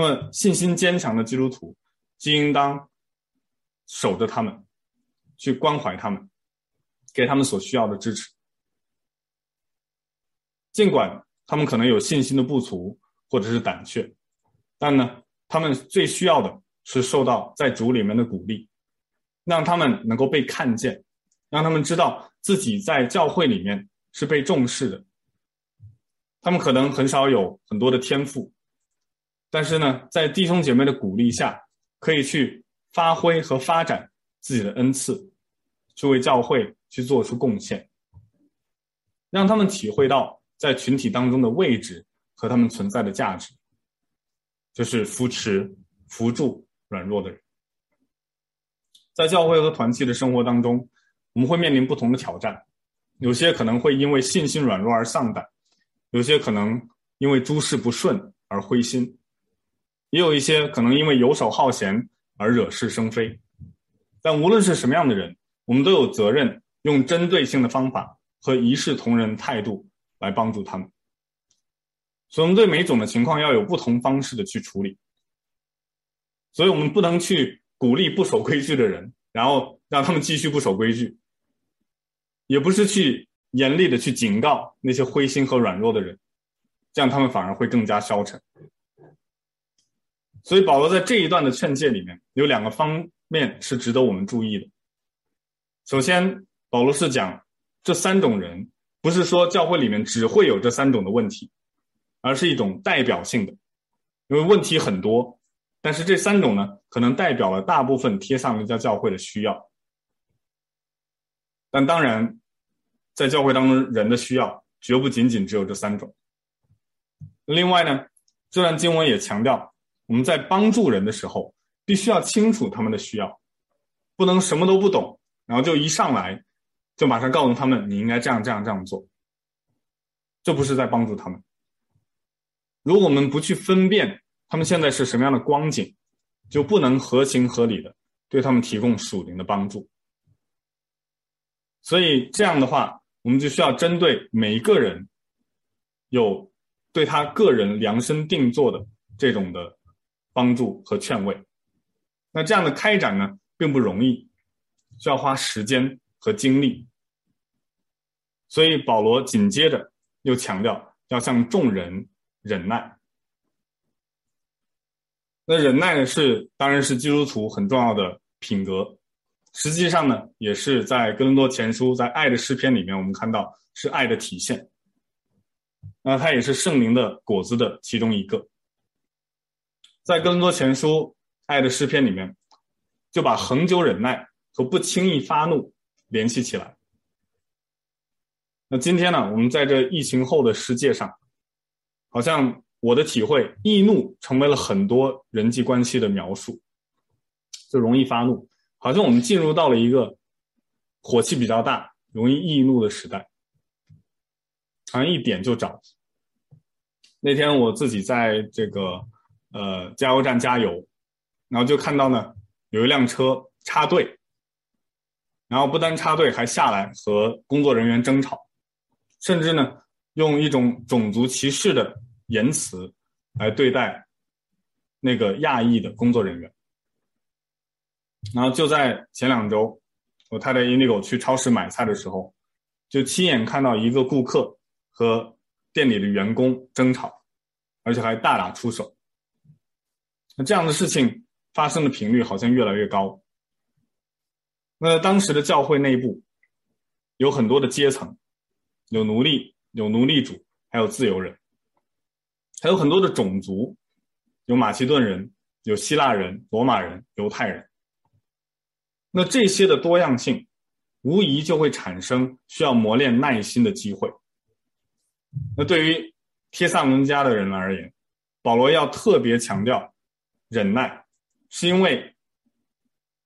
那么，信心坚强的基督徒就应当守着他们，去关怀他们，给他们所需要的支持。尽管他们可能有信心的不足或者是胆怯，但呢，他们最需要的是受到在主里面的鼓励，让他们能够被看见，让他们知道自己在教会里面是被重视的。他们可能很少有很多的天赋。但是呢，在弟兄姐妹的鼓励下，可以去发挥和发展自己的恩赐，去为教会去做出贡献，让他们体会到在群体当中的位置和他们存在的价值，就是扶持、扶助软弱的人。在教会和团契的生活当中，我们会面临不同的挑战，有些可能会因为信心软弱而丧胆，有些可能因为诸事不顺而灰心。也有一些可能因为游手好闲而惹是生非，但无论是什么样的人，我们都有责任用针对性的方法和一视同仁态度来帮助他们。所以，我们对每种的情况要有不同方式的去处理。所以我们不能去鼓励不守规矩的人，然后让他们继续不守规矩；也不是去严厉的去警告那些灰心和软弱的人，这样他们反而会更加消沉。所以保罗在这一段的劝诫里面有两个方面是值得我们注意的。首先，保罗是讲这三种人，不是说教会里面只会有这三种的问题，而是一种代表性的，因为问题很多，但是这三种呢，可能代表了大部分帖撒罗尼迦教会的需要。但当然，在教会当中人的需要绝不仅仅只有这三种。另外呢，这段经文也强调。我们在帮助人的时候，必须要清楚他们的需要，不能什么都不懂，然后就一上来就马上告诉他们你应该这样这样这样做，这不是在帮助他们。如果我们不去分辨他们现在是什么样的光景，就不能合情合理的对他们提供属灵的帮助。所以这样的话，我们就需要针对每一个人，有对他个人量身定做的这种的。帮助和劝慰，那这样的开展呢，并不容易，需要花时间和精力。所以保罗紧接着又强调要向众人忍耐。那忍耐呢，是当然是基督徒很重要的品格，实际上呢，也是在哥林多前书在爱的诗篇里面，我们看到是爱的体现。那它也是圣灵的果子的其中一个。在更多前书爱的诗篇里面，就把恒久忍耐和不轻易发怒联系起来。那今天呢，我们在这疫情后的世界上，好像我的体会，易怒成为了很多人际关系的描述，就容易发怒，好像我们进入到了一个火气比较大、容易易怒的时代，好像一点就着。那天我自己在这个呃加油站加油，然后就看到呢有一辆车插队，然后不单插队，还下来和工作人员争吵。甚至呢，用一种种族歧视的言辞来对待那个亚裔的工作人员。然后就在前两周，我太太 Indigo 去超市买菜的时候，就亲眼看到一个顾客和店里的员工争吵，而且还大打出手。那这样的事情发生的频率好像越来越高。那当时的教会内部有很多的阶层。有奴隶，有奴隶主，还有自由人，还有很多的种族，有马其顿人，有希腊人、罗马人、犹太人。那这些的多样性，无疑就会产生需要磨练耐心的机会。那对于帖撒罗尼迦的人而言，保罗要特别强调忍耐，是因为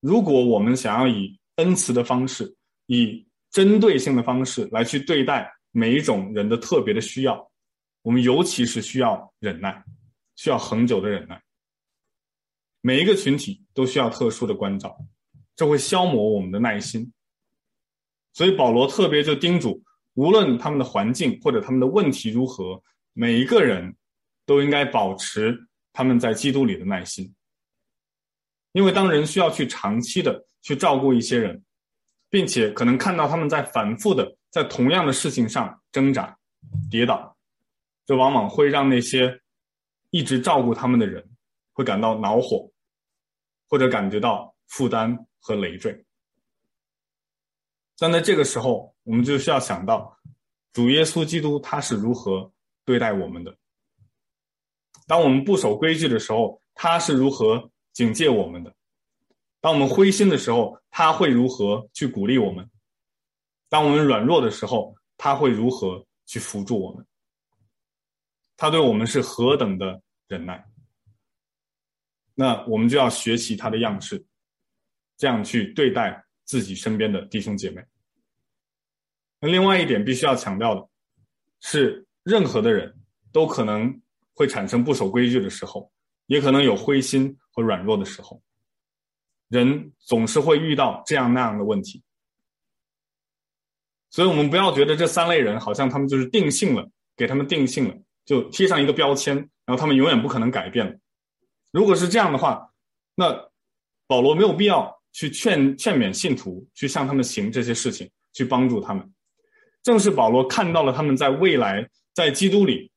如果我们想要以恩慈的方式，以针对性的方式来去对待每一种人的特别的需要，我们尤其是需要忍耐，需要恒久的忍耐。每一个群体都需要特殊的关照，这会消磨我们的耐心。所以保罗特别就叮嘱，无论他们的环境或者他们的问题如何，每一个人都应该保持他们在基督里的耐心。因为当人需要去长期的去照顾一些人。并且可能看到他们在反复的在同样的事情上挣扎、跌倒，这往往会让那些一直照顾他们的人会感到恼火，或者感觉到负担和累赘。但在这个时候，我们就需要想到主耶稣基督他是如何对待我们的。当我们不守规矩的时候，他是如何警戒我们的。当我们灰心的时候，他会如何去鼓励我们？当我们软弱的时候，他会如何去扶助我们？他对我们是何等的忍耐？那我们就要学习他的样式，这样去对待自己身边的弟兄姐妹。那另外一点必须要强调的是，任何的人都可能会产生不守规矩的时候，也可能有灰心和软弱的时候。人总是会遇到这样那样的问题，所以我们不要觉得这三类人好像他们就是定性了，给他们定性了，就贴上一个标签，然后他们永远不可能改变了。如果是这样的话，那保罗没有必要去劝劝勉信徒去向他们行这些事情，去帮助他们。正是保罗看到了他们在未来在基督里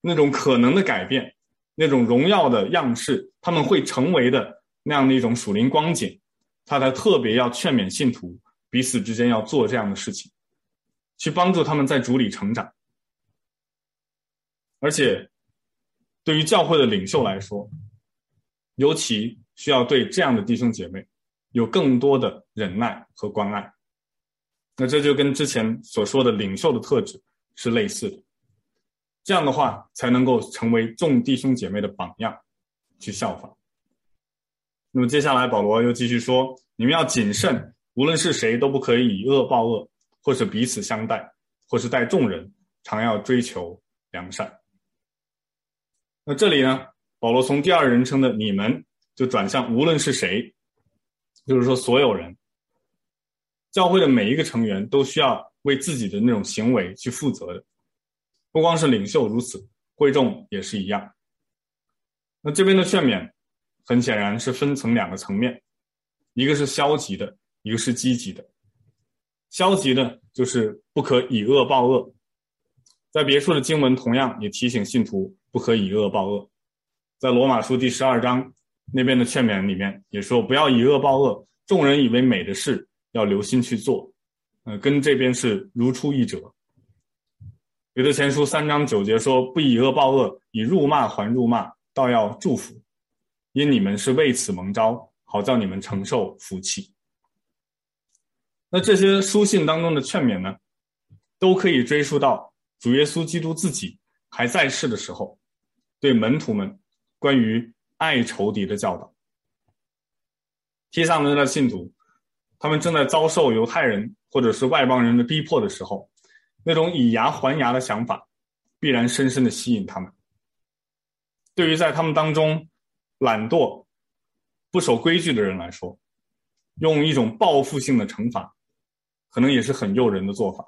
那种可能的改变，那种荣耀的样式，他们会成为的。那样的一种属灵光景，他才特别要劝勉信徒彼此之间要做这样的事情，去帮助他们在主里成长。而且，对于教会的领袖来说，尤其需要对这样的弟兄姐妹有更多的忍耐和关爱。那这就跟之前所说的领袖的特质是类似的。这样的话，才能够成为众弟兄姐妹的榜样，去效仿。那么接下来，保罗又继续说：“你们要谨慎，无论是谁，都不可以以恶报恶，或是彼此相待，或是待众人，常要追求良善。”那这里呢，保罗从第二人称的“你们”就转向无论是谁，就是说所有人，教会的每一个成员都需要为自己的那种行为去负责的，不光是领袖如此，贵重也是一样。那这边的劝勉。很显然是分成两个层面，一个是消极的，一个是积极的。消极的就是不可以恶报恶，在别处的经文同样也提醒信徒不可以恶报恶。在罗马书第十二章那边的劝勉里面也说，不要以恶报恶，众人以为美的事要留心去做。呃，跟这边是如出一辙。彼得前书三章九节说，不以恶报恶，以辱骂还辱骂，倒要祝福。因你们是为此蒙召，好叫你们承受福气。那这些书信当中的劝勉呢，都可以追溯到主耶稣基督自己还在世的时候，对门徒们关于爱仇敌的教导。提萨门的信徒，他们正在遭受犹太人或者是外邦人的逼迫的时候，那种以牙还牙的想法，必然深深的吸引他们。对于在他们当中懒惰、不守规矩的人来说，用一种报复性的惩罚，可能也是很诱人的做法。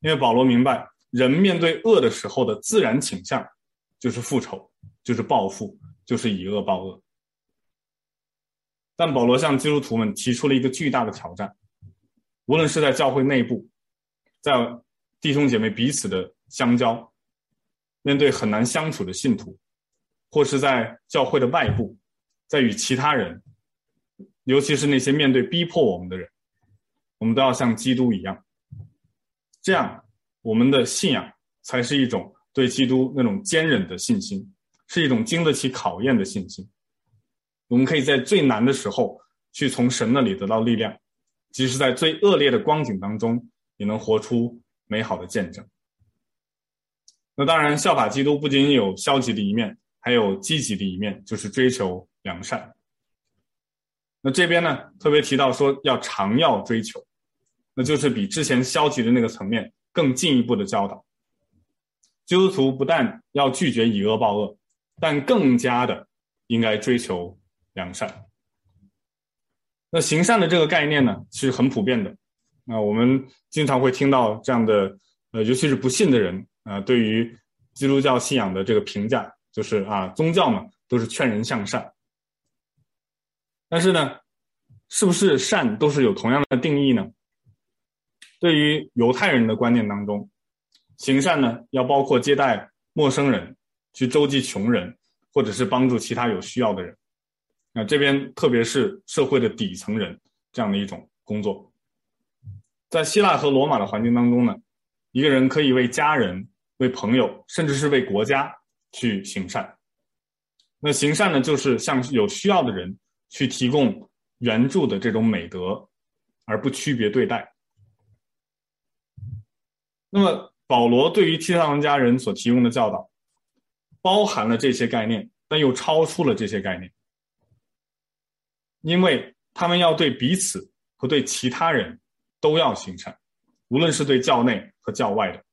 因为保罗明白，人面对恶的时候的自然倾向，就是复仇，就是报复，就是以恶报恶。但保罗向基督徒们提出了一个巨大的挑战，无论是在教会内部，在弟兄姐妹彼此的相交，面对很难相处的信徒，或是在教会的外部，在与其他人，尤其是那些面对逼迫我们的人，我们都要像基督一样，这样我们的信仰才是一种对基督那种坚忍的信心，是一种经得起考验的信心。我们可以在最难的时候去从神那里得到力量，即使在最恶劣的光景当中，也能活出美好的见证。那当然，效法基督不仅有消极的一面，还有积极的一面，就是追求良善。那这边呢，特别提到说要常要追求，那就是比之前消极的那个层面更进一步的教导。基督徒不但要拒绝以恶报恶，但更加的应该追求。良善，那行善的这个概念呢，是很普遍的。那我们经常会听到这样的，呃，尤其是不信的人啊，对于基督教信仰的这个评价，就是啊，宗教嘛，都是劝人向善。但是呢，是不是善都是有同样的定义呢？对于犹太人的观念当中，行善呢，要包括接待陌生人，去周济穷人，或者是帮助其他有需要的人。那这边特别是社会的底层人这样的一种工作，在希腊和罗马的环境当中呢，一个人可以为家人、为朋友，甚至是为国家去行善。那行善呢，就是向有需要的人去提供援助的这种美德，而不区别对待。那么保罗对于提撒罗家人所提供的教导，包含了这些概念，但又超出了这些概念。因为他们要对彼此和对其他人都要行善，无论是对教内和教外的，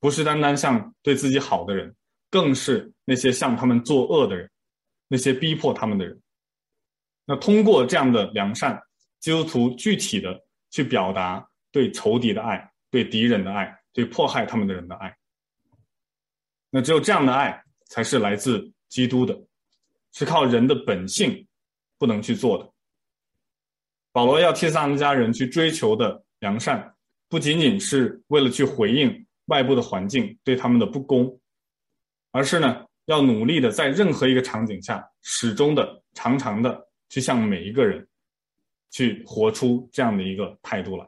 不是单单向对自己好的人，更是那些向他们作恶的人，那些逼迫他们的人。那通过这样的良善，基督徒具体的去表达对仇敌的爱、对敌人的爱、对迫害他们的人的爱。那只有这样的爱，才是来自基督的，是靠人的本性。不能去做的。保罗要提撒罗尼迦人去追求的良善，不仅仅是为了去回应外部的环境对他们的不公，而是呢，要努力的在任何一个场景下，始终的、常常的去向每一个人，去活出这样的一个态度来。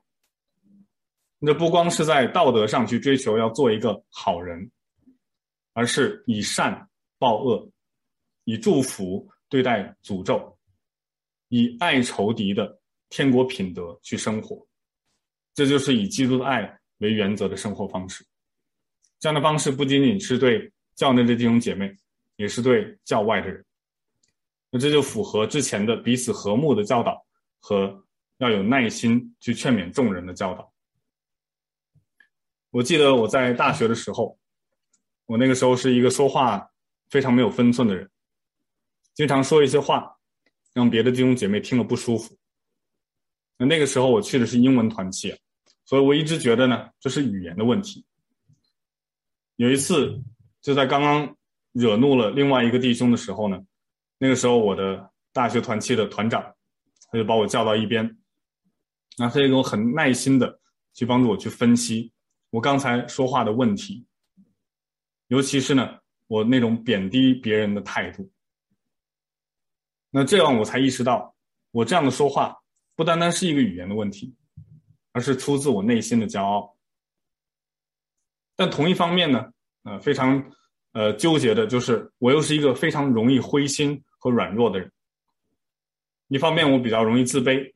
那不光是在道德上去追求要做一个好人，而是以善报恶，以祝福对待诅咒。以爱仇敌的天国品德去生活，这就是以基督的爱为原则的生活方式。这样的方式不仅仅是对教内的弟兄姐妹，也是对教外的人。那这就符合之前的彼此和睦的教导和要有耐心去劝勉众人的教导。我记得我在大学的时候，我那个时候是一个说话非常没有分寸的人，经常说一些话。让别的弟兄姐妹听了不舒服。那那个时候我去的是英文团契，所以我一直觉得呢，这是语言的问题。有一次，就在刚刚惹怒了另外一个弟兄的时候呢，那个时候我的大学团契的团长，他就把我叫到一边，那他就跟我很耐心的去帮助我去分析我刚才说话的问题，尤其是呢，我那种贬低别人的态度。那这样我才意识到，我这样的说话不单单是一个语言的问题，而是出自我内心的骄傲。但同一方面呢，呃，非常呃纠结的就是，我又是一个非常容易灰心和软弱的人。一方面我比较容易自卑，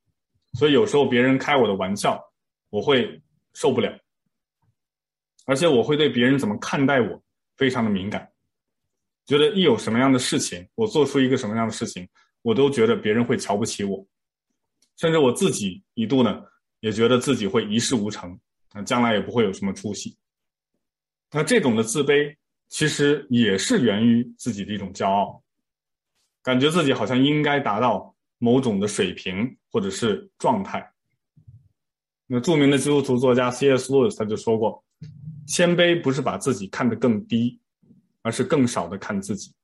所以有时候别人开我的玩笑，我会受不了，而且我会对别人怎么看待我非常的敏感，觉得一有什么样的事情，我做出一个什么样的事情，我都觉得别人会瞧不起我，甚至我自己一度呢，也觉得自己会一事无成，啊，将来也不会有什么出息。那这种的自卑，其实也是源于自己的一种骄傲，感觉自己好像应该达到某种的水平或者是状态。那著名的基督徒作家 C.S. Lewis 他就说过，谦卑不是把自己看得更低，而是更少的看自己。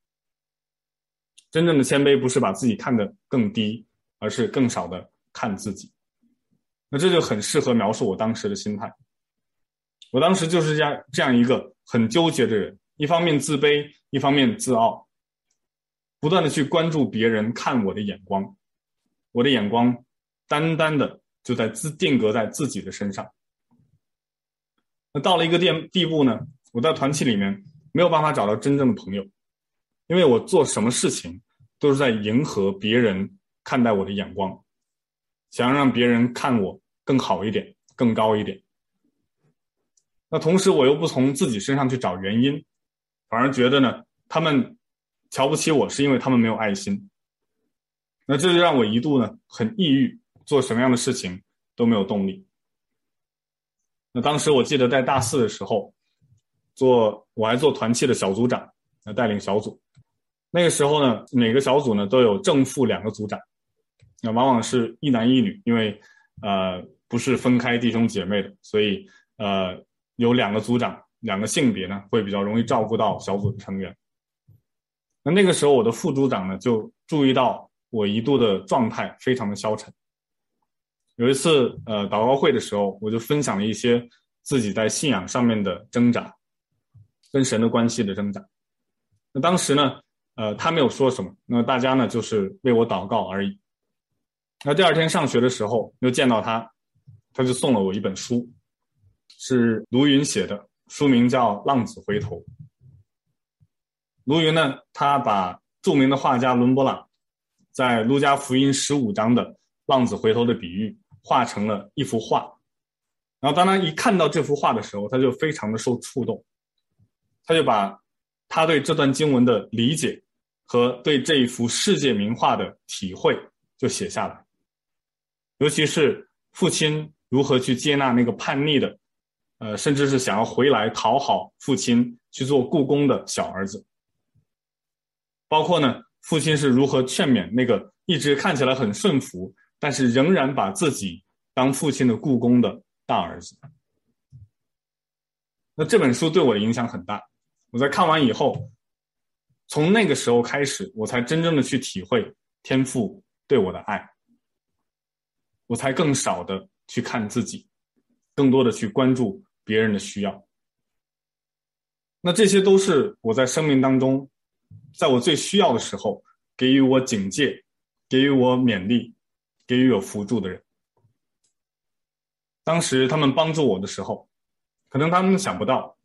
真正的谦卑不是把自己看得更低，而是更少的看自己。那这就很适合描述我当时的心态。我当时就是这样这样一个很纠结的人，一方面自卑，一方面自傲，不断的去关注别人看我的眼光，我的眼光单单的就在自定格在自己的身上。那到了一个地地步呢，我在团契里面没有办法找到真正的朋友，因为我做什么事情都是在迎合别人看待我的眼光，想让别人看我更好一点，更高一点。那同时，我又不从自己身上去找原因，反而觉得呢，他们瞧不起我是因为他们没有爱心。那这就让我一度呢很抑郁，做什么样的事情都没有动力。那当时我记得在大四的时候，做我还做团契的小组长，来带领小组。那个时候呢，每个小组呢都有正副两个组长，那往往是一男一女，因为呃不是分开弟兄姐妹的，所以呃。有两个组长，两个性别呢，会比较容易照顾到小组的成员。那那个时候，我的副组长呢，就注意到我一度的状态非常的消沉。有一次，呃，祷告会的时候，我就分享了一些自己在信仰上面的挣扎，跟神的关系的挣扎。那当时呢，呃，他没有说什么，那大家呢，就是为我祷告而已。那第二天上学的时候，又见到他，他就送了我一本书。是卢云写的，书名叫《浪子回头》。卢云呢，他把著名的画家伦勃朗在《路加福音》十五章的浪子回头的比喻画成了一幅画。然后当他一看到这幅画的时候，他就非常的受触动，他就把他对这段经文的理解和对这一幅世界名画的体会就写下来，尤其是父亲如何去接纳那个叛逆的。呃，甚至是想要回来讨好父亲去做雇工的小儿子，包括呢，父亲是如何劝勉那个一直看起来很顺服，但是仍然把自己当父亲的雇工的大儿子。那这本书对我的影响很大，我在看完以后，从那个时候开始，我才真正的去体会天父对我的爱，我才更少的去看自己，更多的去关注。别人的需要，那这些都是我在生命当中，在我最需要的时候给予我警戒、给予我勉励、给予我扶助的人。当时他们帮助我的时候，可能他们想不到，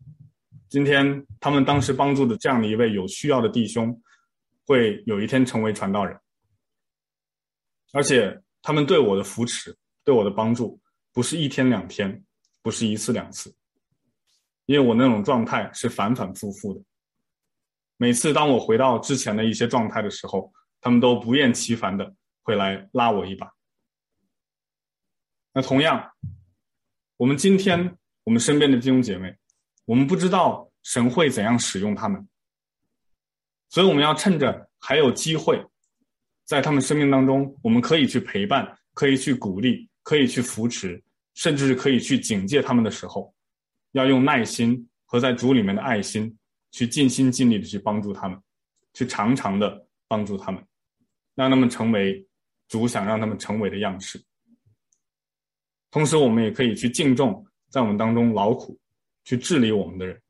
今天他们当时帮助的这样的一位有需要的弟兄，会有一天成为传道人，而且他们对我的扶持、对我的帮助，不是一天两天。不是一次两次，因为我那种状态是反反复复的。每次当我回到之前的一些状态的时候，他们都不厌其烦的会来拉我一把。那同样，我们今天我们身边的弟兄姐妹，我们不知道神会怎样使用他们，所以我们要趁着还有机会，在他们生命当中，我们可以去陪伴，可以去鼓励，可以去扶持。甚至是可以去警戒他们的时候，要用耐心和在主里面的爱心，去尽心尽力的去帮助他们，去常常的帮助他们，让他们成为主想让他们成为的样式。同时，我们也可以去敬重在我们当中劳苦去治理我们的人，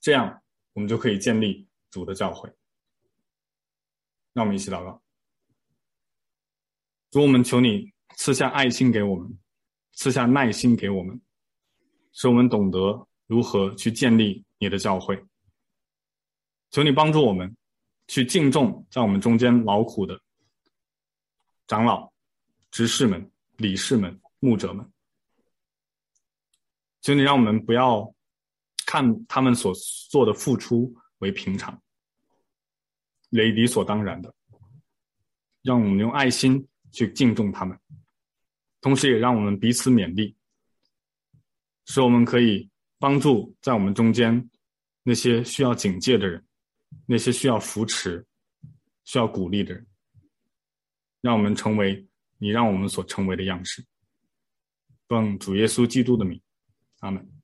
这样我们就可以建立主的教会。让我们一起祷告，主，我们求你赐下爱心给我们。赐下耐心给我们，使我们懂得如何去建立你的教会。求你帮助我们，去敬重在我们中间劳苦的长老，执事们、理事们、牧者们。求你让我们不要看他们所做的付出为平常、为理所当然的，让我们用爱心去敬重他们，同时也让我们彼此勉励，使我们可以帮助在我们中间那些需要警戒的人，那些需要扶持、需要鼓励的人，让我们成为你让我们所成为的样式。奉主耶稣基督的名。阿门。